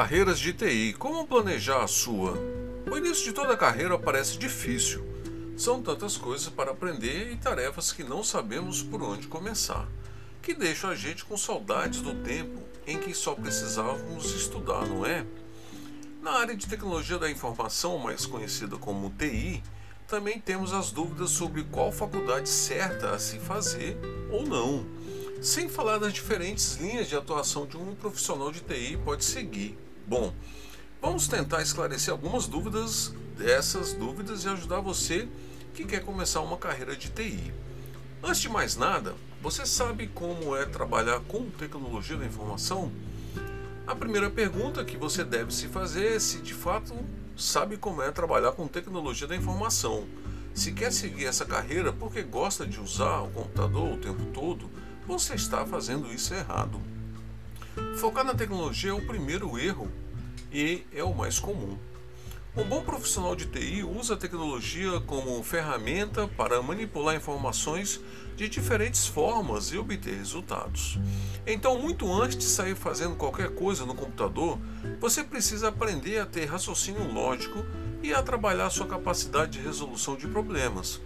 Carreiras de TI. Como planejar a sua? O início de toda carreira parece difícil. São tantas coisas para aprender e tarefas que não sabemos por onde começar, que deixam a gente com saudades do tempo em que só precisávamos estudar, não é? Na área de tecnologia da informação, mais conhecida como TI, também temos as dúvidas sobre qual faculdade certa a se fazer ou não sem falar das diferentes linhas de atuação de um profissional de TI pode seguir. Bom, vamos tentar esclarecer algumas dúvidas dessas dúvidas e ajudar você que quer começar uma carreira de TI. Antes de mais nada, você sabe como é trabalhar com tecnologia da informação? A primeira pergunta que você deve se fazer é se de fato sabe como é trabalhar com tecnologia da informação. Se quer seguir essa carreira porque gosta de usar o computador o tempo todo, você está fazendo isso errado. Focar na tecnologia é o primeiro erro e é o mais comum. Um bom profissional de TI usa a tecnologia como ferramenta para manipular informações de diferentes formas e obter resultados. Então, muito antes de sair fazendo qualquer coisa no computador, você precisa aprender a ter raciocínio lógico e a trabalhar sua capacidade de resolução de problemas.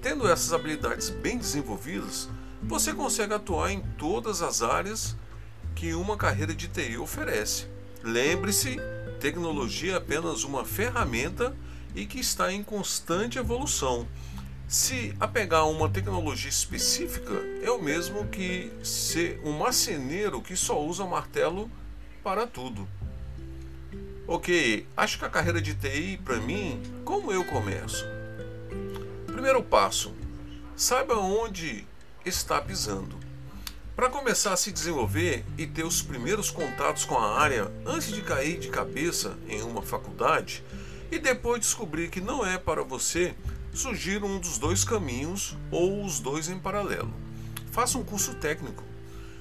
Tendo essas habilidades bem desenvolvidas, você consegue atuar em todas as áreas que uma carreira de TI oferece. Lembre-se, tecnologia é apenas uma ferramenta e que está em constante evolução. Se apegar a uma tecnologia específica, é o mesmo que ser um marceneiro que só usa martelo para tudo. Ok, acho que a carreira de TI, para mim, como eu começo? Primeiro passo: saiba onde está pisando. Para começar a se desenvolver e ter os primeiros contatos com a área antes de cair de cabeça em uma faculdade e depois descobrir que não é para você, surgir um dos dois caminhos ou os dois em paralelo. Faça um curso técnico.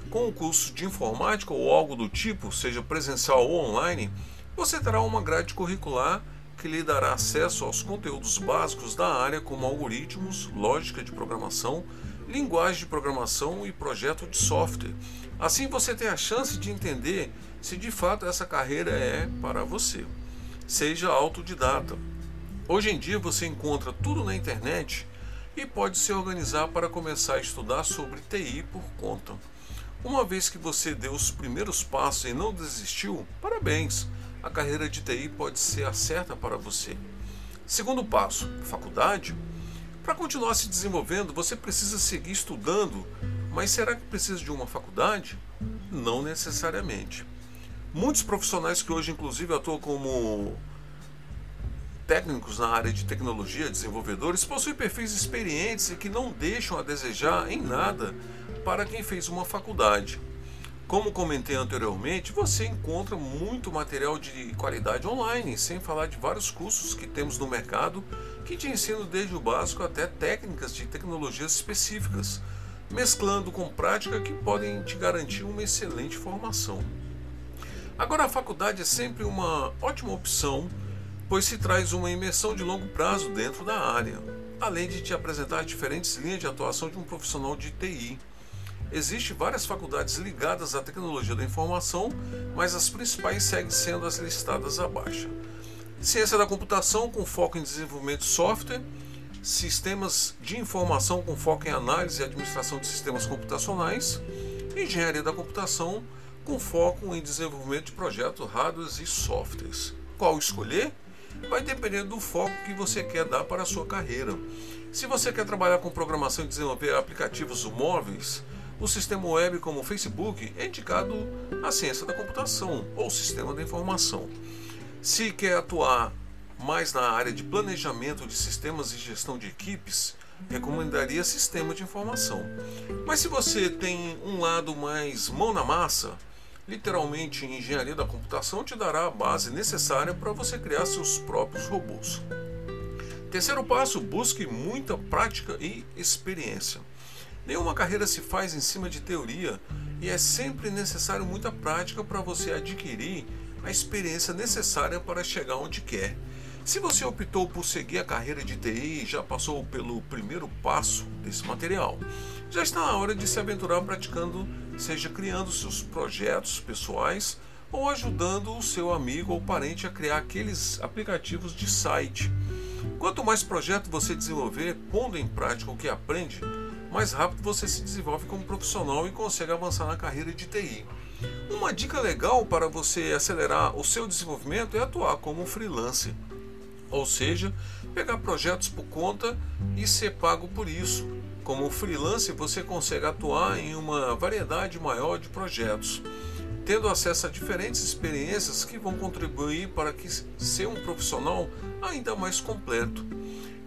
Com um curso de informática ou algo do tipo, seja presencial ou online, você terá uma grade curricular que lhe dará acesso aos conteúdos básicos da área, como algoritmos, lógica de programação, linguagem de programação e projeto de software. Assim você tem a chance de entender se de fato essa carreira é para você. Seja autodidata. Hoje em dia você encontra tudo na internet e pode se organizar para começar a estudar sobre TI por conta. Uma vez que você deu os primeiros passos e não desistiu, parabéns! A carreira de TI pode ser a certa para você. Segundo passo, faculdade. Para continuar se desenvolvendo, você precisa seguir estudando, mas será que precisa de uma faculdade? Não necessariamente. Muitos profissionais que hoje, inclusive, atuam como técnicos na área de tecnologia, desenvolvedores, possuem perfis experientes e que não deixam a desejar em nada para quem fez uma faculdade. Como comentei anteriormente, você encontra muito material de qualidade online, sem falar de vários cursos que temos no mercado que te ensinam desde o básico até técnicas de tecnologias específicas, mesclando com prática que podem te garantir uma excelente formação. Agora, a faculdade é sempre uma ótima opção, pois se traz uma imersão de longo prazo dentro da área, além de te apresentar diferentes linhas de atuação de um profissional de TI. Existem várias faculdades ligadas à tecnologia da informação, mas as principais seguem sendo as listadas abaixo. Ciência da computação com foco em desenvolvimento de software, sistemas de informação com foco em análise e administração de sistemas computacionais, engenharia da computação com foco em desenvolvimento de projetos hardware e softwares. Qual escolher? Vai depender do foco que você quer dar para a sua carreira. Se você quer trabalhar com programação e desenvolver aplicativos móveis, O sistema web, como o Facebook, é indicado à ciência da computação ou sistema da informação. Se quer atuar mais na área de planejamento de sistemas e gestão de equipes, recomendaria sistema de informação. Mas se você tem um lado mais mão na massa, literalmente engenharia da computação te dará a base necessária para você criar seus próprios robôs. Terceiro passo, busque muita prática e experiência. Nenhuma carreira se faz em cima de teoria e é sempre necessário muita prática para você adquirir a experiência necessária para chegar onde quer. Se você optou por seguir a carreira de TI já passou pelo primeiro passo desse material, já está na hora de se aventurar praticando, seja criando seus projetos pessoais ou ajudando o seu amigo ou parente a criar aqueles aplicativos de site. Quanto mais projeto você desenvolver, pondo em prática o que aprende, mais rápido você se desenvolve como profissional e consegue avançar na carreira de TI. Uma dica legal para você acelerar o seu desenvolvimento é atuar como freelancer ou seja, pegar projetos por conta e ser pago por isso. Como freelancer, você consegue atuar em uma variedade maior de projetos, tendo acesso a diferentes experiências que vão contribuir para que ser um profissional ainda mais completo.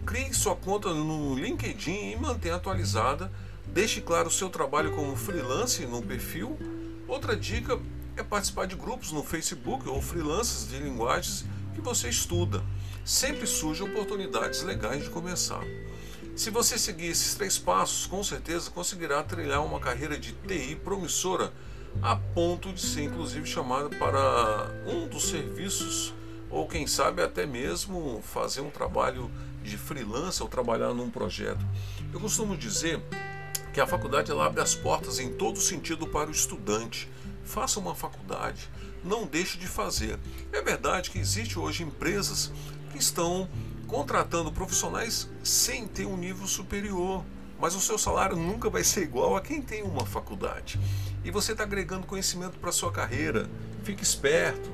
Crie sua conta no LinkedIn e mantenha atualizada. Deixe claro o seu trabalho como freelancer no perfil. Outra dica é participar de grupos no Facebook ou freelancers de linguagens que você estuda sempre surgem oportunidades legais de começar. Se você seguir esses três passos, com certeza conseguirá trilhar uma carreira de TI promissora a ponto de ser inclusive chamado para um dos serviços ou quem sabe até mesmo fazer um trabalho de freelancer ou trabalhar num projeto. Eu costumo dizer que a faculdade ela abre as portas em todo sentido para o estudante. Faça uma faculdade, não deixe de fazer. É verdade que existe hoje empresas que estão contratando profissionais sem ter um nível superior. Mas o seu salário nunca vai ser igual a quem tem uma faculdade. E você está agregando conhecimento para sua carreira. Fique esperto.